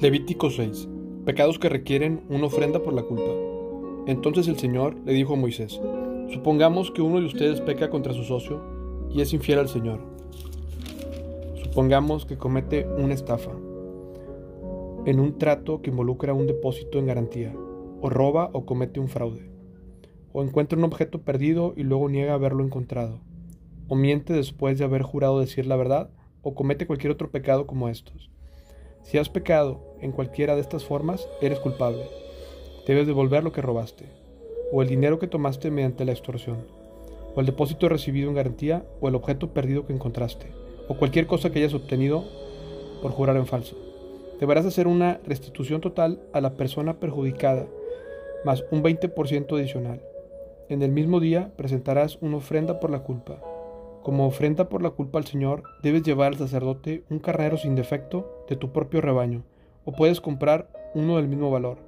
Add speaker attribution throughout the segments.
Speaker 1: Levítico 6. Pecados que requieren una ofrenda por la culpa. Entonces el Señor le dijo a Moisés, supongamos que uno de ustedes peca contra su socio y es infiel al Señor. Supongamos que comete una estafa en un trato que involucra un depósito en garantía, o roba o comete un fraude, o encuentra un objeto perdido y luego niega haberlo encontrado, o miente después de haber jurado decir la verdad, o comete cualquier otro pecado como estos. Si has pecado en cualquiera de estas formas, eres culpable. Debes devolver lo que robaste, o el dinero que tomaste mediante la extorsión, o el depósito recibido en garantía, o el objeto perdido que encontraste, o cualquier cosa que hayas obtenido por jurar en falso. Deberás hacer una restitución total a la persona perjudicada, más un 20% adicional. En el mismo día presentarás una ofrenda por la culpa como ofrenda por la culpa al Señor, debes llevar al sacerdote un carnero sin defecto de tu propio rebaño, o puedes comprar uno del mismo valor.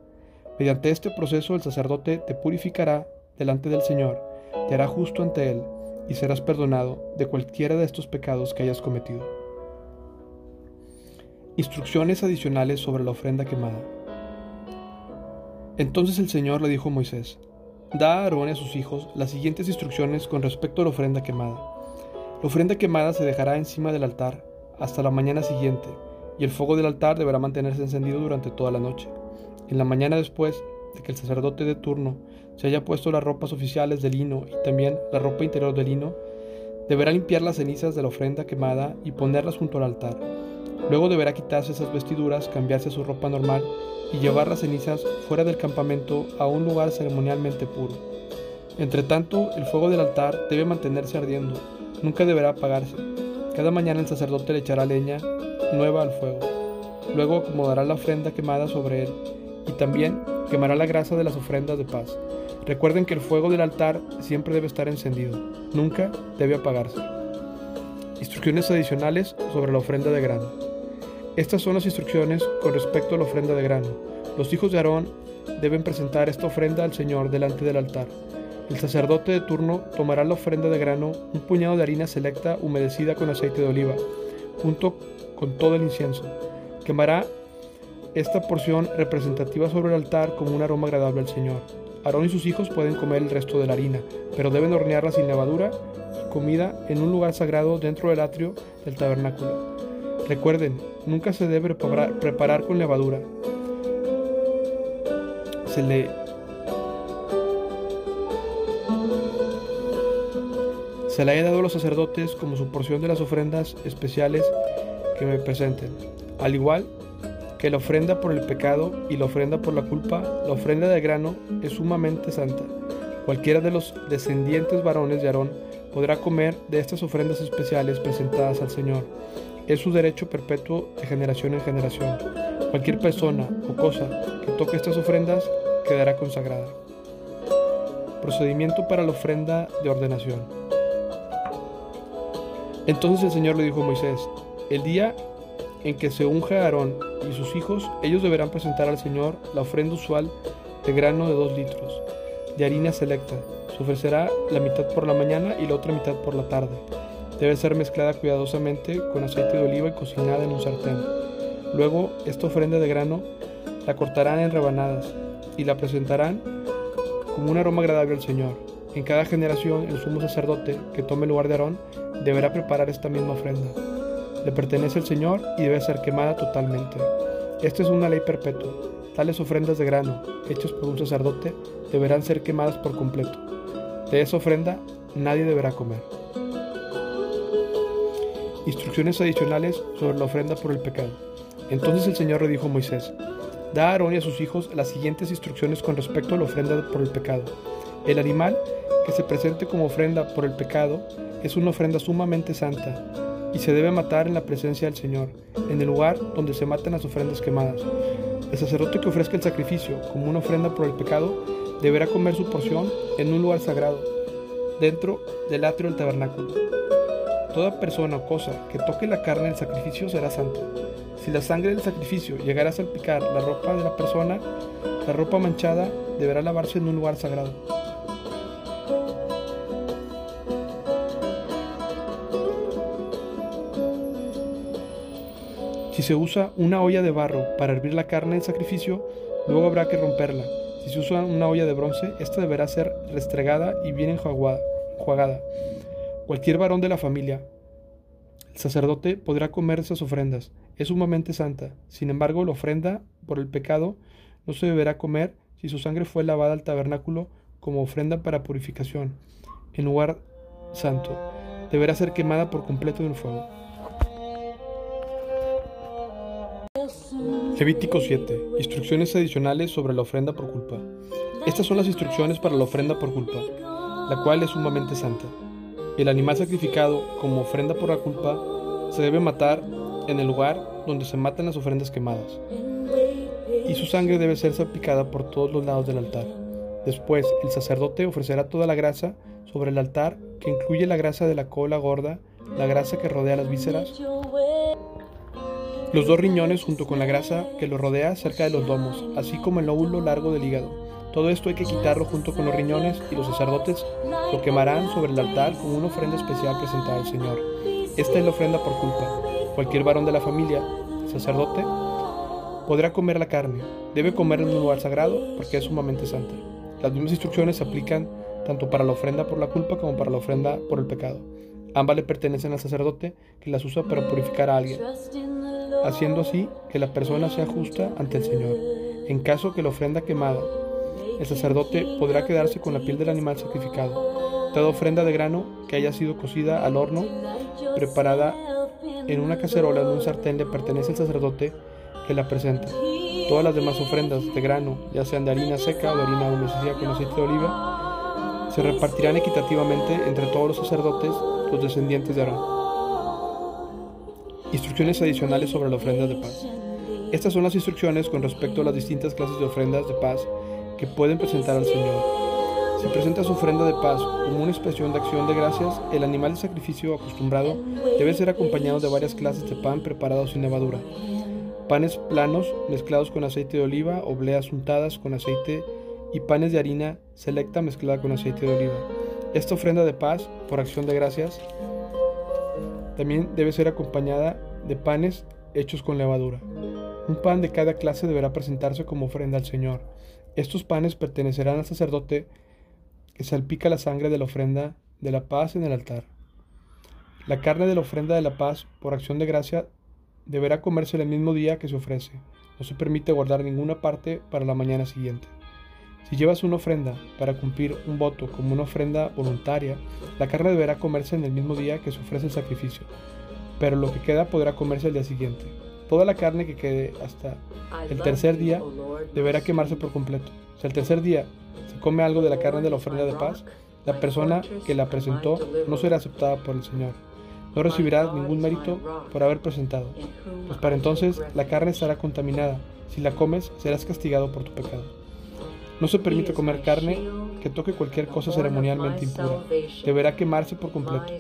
Speaker 1: Mediante este proceso el sacerdote te purificará delante del Señor, te hará justo ante Él, y serás perdonado de cualquiera de estos pecados que hayas cometido. Instrucciones adicionales sobre la ofrenda quemada. Entonces el Señor le dijo a Moisés, Da a Aarón y a sus hijos las siguientes instrucciones con respecto a la ofrenda quemada. La ofrenda quemada se dejará encima del altar hasta la mañana siguiente, y el fuego del altar deberá mantenerse encendido durante toda la noche. En la mañana después de que el sacerdote de turno se haya puesto las ropas oficiales de lino y también la ropa interior de lino, deberá limpiar las cenizas de la ofrenda quemada y ponerlas junto al altar. Luego deberá quitarse esas vestiduras, cambiarse su ropa normal y llevar las cenizas fuera del campamento a un lugar ceremonialmente puro. Entre tanto, el fuego del altar debe mantenerse ardiendo nunca deberá apagarse. Cada mañana el sacerdote le echará leña nueva al fuego. Luego acomodará la ofrenda quemada sobre él y también quemará la grasa de las ofrendas de paz. Recuerden que el fuego del altar siempre debe estar encendido, nunca debe apagarse. Instrucciones adicionales sobre la ofrenda de grano. Estas son las instrucciones con respecto a la ofrenda de grano. Los hijos de Aarón deben presentar esta ofrenda al Señor delante del altar. El sacerdote de turno tomará la ofrenda de grano, un puñado de harina selecta humedecida con aceite de oliva, junto con todo el incienso. Quemará esta porción representativa sobre el altar como un aroma agradable al Señor. Aarón y sus hijos pueden comer el resto de la harina, pero deben hornearla sin levadura comida en un lugar sagrado dentro del atrio del tabernáculo. Recuerden, nunca se debe preparar, preparar con levadura. Se le Se la he dado a los sacerdotes como su porción de las ofrendas especiales que me presenten. Al igual que la ofrenda por el pecado y la ofrenda por la culpa, la ofrenda de grano es sumamente santa. Cualquiera de los descendientes varones de Aarón podrá comer de estas ofrendas especiales presentadas al Señor. Es su derecho perpetuo de generación en generación. Cualquier persona o cosa que toque estas ofrendas quedará consagrada. Procedimiento para la ofrenda de ordenación. Entonces el Señor le dijo a Moisés, el día en que se unja Aarón y sus hijos, ellos deberán presentar al Señor la ofrenda usual de grano de dos litros, de harina selecta. Se ofrecerá la mitad por la mañana y la otra mitad por la tarde. Debe ser mezclada cuidadosamente con aceite de oliva y cocinada en un sartén. Luego, esta ofrenda de grano la cortarán en rebanadas y la presentarán como un aroma agradable al Señor. En cada generación, el sumo sacerdote que tome el lugar de Aarón deberá preparar esta misma ofrenda. Le pertenece al Señor y debe ser quemada totalmente. Esta es una ley perpetua. Tales ofrendas de grano, hechas por un sacerdote, deberán ser quemadas por completo. De esa ofrenda nadie deberá comer. Instrucciones adicionales sobre la ofrenda por el pecado. Entonces el Señor le dijo a Moisés, Da a Aarón y a sus hijos las siguientes instrucciones con respecto a la ofrenda por el pecado. El animal que se presente como ofrenda por el pecado es una ofrenda sumamente santa y se debe matar en la presencia del Señor, en el lugar donde se matan las ofrendas quemadas. El sacerdote que ofrezca el sacrificio como una ofrenda por el pecado deberá comer su porción en un lugar sagrado, dentro del atrio del tabernáculo. Toda persona o cosa que toque la carne del sacrificio será santa. Si la sangre del sacrificio llegara a salpicar la ropa de la persona, la ropa manchada deberá lavarse en un lugar sagrado. Si se usa una olla de barro para hervir la carne del sacrificio, luego habrá que romperla. Si se usa una olla de bronce, esta deberá ser restregada y bien enjuagada. Cualquier varón de la familia, el sacerdote podrá comer esas ofrendas. Es sumamente santa. Sin embargo, la ofrenda por el pecado no se deberá comer si su sangre fue lavada al tabernáculo como ofrenda para purificación, en lugar santo. Deberá ser quemada por completo en el fuego. Levítico 7. Instrucciones adicionales sobre la ofrenda por culpa. Estas son las instrucciones para la ofrenda por culpa, la cual es sumamente santa. El animal sacrificado como ofrenda por la culpa se debe matar en el lugar donde se matan las ofrendas quemadas, y su sangre debe ser salpicada por todos los lados del altar. Después, el sacerdote ofrecerá toda la grasa sobre el altar, que incluye la grasa de la cola gorda, la grasa que rodea las vísceras, los dos riñones junto con la grasa que lo rodea cerca de los domos, así como el lóbulo largo del hígado. Todo esto hay que quitarlo junto con los riñones y los sacerdotes lo quemarán sobre el altar como una ofrenda especial presentada al Señor. Esta es la ofrenda por culpa. Cualquier varón de la familia, sacerdote, podrá comer la carne. Debe comer en un lugar sagrado porque es sumamente santa. Las mismas instrucciones se aplican tanto para la ofrenda por la culpa como para la ofrenda por el pecado. Ambas le pertenecen al sacerdote que las usa para purificar a alguien haciendo así que la persona sea justa ante el Señor. En caso que la ofrenda quemada, el sacerdote podrá quedarse con la piel del animal sacrificado. Toda ofrenda de grano que haya sido cocida al horno, preparada en una cacerola de un sartén, le pertenece al sacerdote que la presenta. Todas las demás ofrendas de grano, ya sean de harina seca o de harina humedecida con aceite de oliva, se repartirán equitativamente entre todos los sacerdotes, los descendientes de Aarón. Instrucciones adicionales sobre la ofrenda de paz. Estas son las instrucciones con respecto a las distintas clases de ofrendas de paz que pueden presentar al Señor. Si presenta su ofrenda de paz como una expresión de acción de gracias, el animal de sacrificio acostumbrado debe ser acompañado de varias clases de pan preparados sin levadura. Panes planos mezclados con aceite de oliva, obleas untadas con aceite y panes de harina selecta mezclada con aceite de oliva. Esta ofrenda de paz, por acción de gracias, también debe ser acompañada de panes hechos con levadura. Un pan de cada clase deberá presentarse como ofrenda al Señor. Estos panes pertenecerán al sacerdote que salpica la sangre de la ofrenda de la paz en el altar. La carne de la ofrenda de la paz, por acción de gracia, deberá comerse el mismo día que se ofrece. No se permite guardar ninguna parte para la mañana siguiente. Si llevas una ofrenda para cumplir un voto como una ofrenda voluntaria, la carne deberá comerse en el mismo día que se ofrece el sacrificio, pero lo que queda podrá comerse el día siguiente. Toda la carne que quede hasta el tercer día deberá quemarse por completo. Si al tercer día se come algo de la carne de la ofrenda de paz, la persona que la presentó no será aceptada por el Señor. No recibirá ningún mérito por haber presentado, pues para entonces la carne estará contaminada. Si la comes, serás castigado por tu pecado. No se permite comer carne que toque cualquier cosa ceremonialmente impura. Deberá quemarse por completo.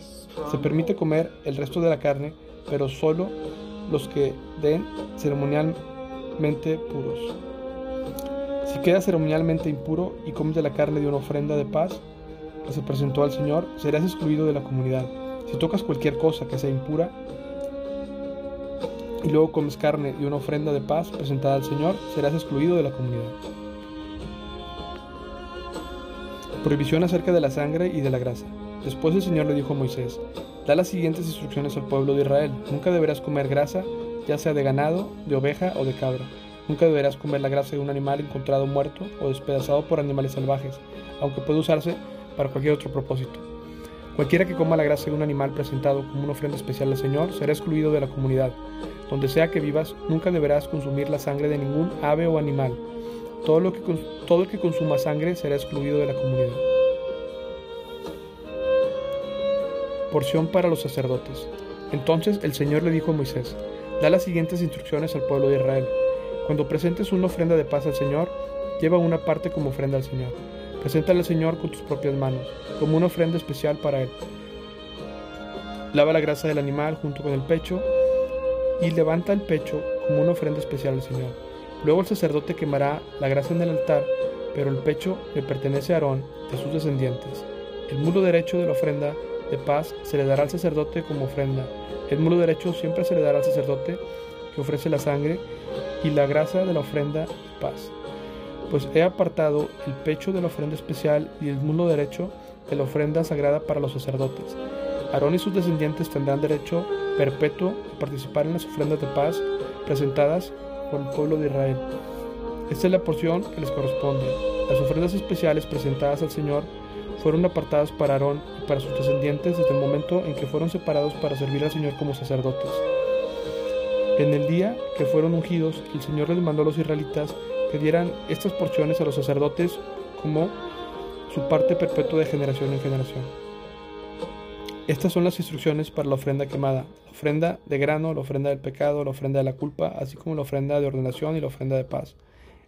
Speaker 1: Se permite comer el resto de la carne, pero solo los que den ceremonialmente puros. Si queda ceremonialmente impuro y comes de la carne de una ofrenda de paz que se presentó al Señor, serás excluido de la comunidad. Si tocas cualquier cosa que sea impura y luego comes carne de una ofrenda de paz presentada al Señor, serás excluido de la comunidad. Prohibición acerca de la sangre y de la grasa. Después el Señor le dijo a Moisés, da las siguientes instrucciones al pueblo de Israel. Nunca deberás comer grasa, ya sea de ganado, de oveja o de cabra. Nunca deberás comer la grasa de un animal encontrado muerto o despedazado por animales salvajes, aunque puede usarse para cualquier otro propósito. Cualquiera que coma la grasa de un animal presentado como una ofrenda especial al Señor será excluido de la comunidad. Donde sea que vivas, nunca deberás consumir la sangre de ningún ave o animal, todo, lo que, todo el que consuma sangre será excluido de la comunidad. Porción para los sacerdotes. Entonces el Señor le dijo a Moisés, da las siguientes instrucciones al pueblo de Israel. Cuando presentes una ofrenda de paz al Señor, lleva una parte como ofrenda al Señor. Preséntala al Señor con tus propias manos, como una ofrenda especial para Él. Lava la grasa del animal junto con el pecho y levanta el pecho como una ofrenda especial al Señor. Luego el sacerdote quemará la grasa en el altar, pero el pecho le pertenece a Aarón y a sus descendientes. El mulo derecho de la ofrenda de paz se le dará al sacerdote como ofrenda. El mulo derecho siempre se le dará al sacerdote que ofrece la sangre y la grasa de la ofrenda de paz. Pues he apartado el pecho de la ofrenda especial y el muslo derecho de la ofrenda sagrada para los sacerdotes. Aarón y sus descendientes tendrán derecho perpetuo a participar en las ofrendas de paz presentadas el pueblo de Israel. Esta es la porción que les corresponde. Las ofrendas especiales presentadas al Señor fueron apartadas para Aarón y para sus descendientes desde el momento en que fueron separados para servir al Señor como sacerdotes. En el día que fueron ungidos, el Señor les mandó a los israelitas que dieran estas porciones a los sacerdotes como su parte perpetua de generación en generación. Estas son las instrucciones para la ofrenda quemada, la ofrenda de grano, la ofrenda del pecado, la ofrenda de la culpa, así como la ofrenda de ordenación y la ofrenda de paz.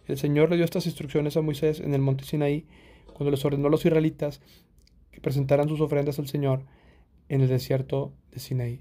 Speaker 1: El Señor le dio estas instrucciones a Moisés en el monte Sinaí cuando les ordenó a los israelitas que presentaran sus ofrendas al Señor en el desierto de Sinaí.